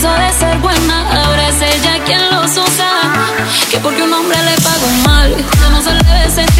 de ser buena, ahora es ella quien los usa. Que porque un hombre le pagó mal, ya no se le ve sentimental.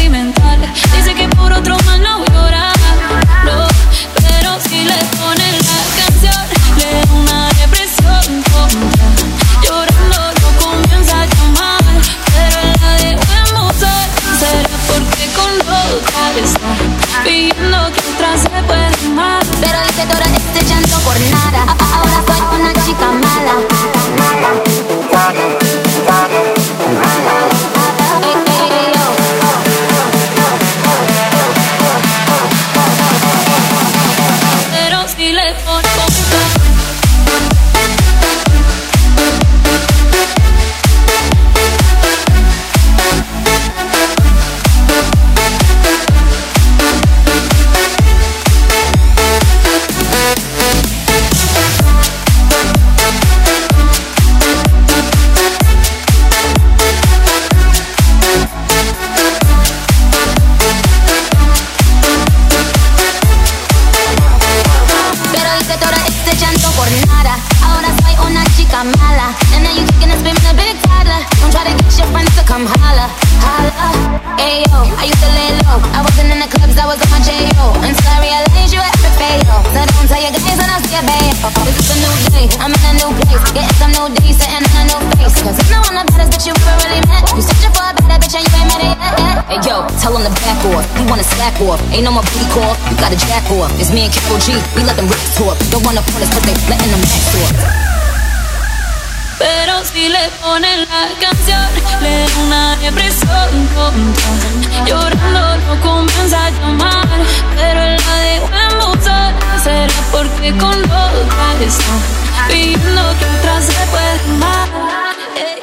This is a new day, I'm in a new place. Getting some new days, sitting on a new face. Cause it's no one the baddest bitch you ever really met. You searching for a better bitch and you ain't met it yet. Hey yo, tell him to back off. He wanna slack off. Ain't no more booty call. You got a jack off. It's me and Karol G. We let them rips talk. Don't wanna pull us, but they letting them back talk. Pero si le ponen la canción, le da una depresión tonta. Llorando no comienza a llamar, pero con lo que está, viendo que atrás se puede.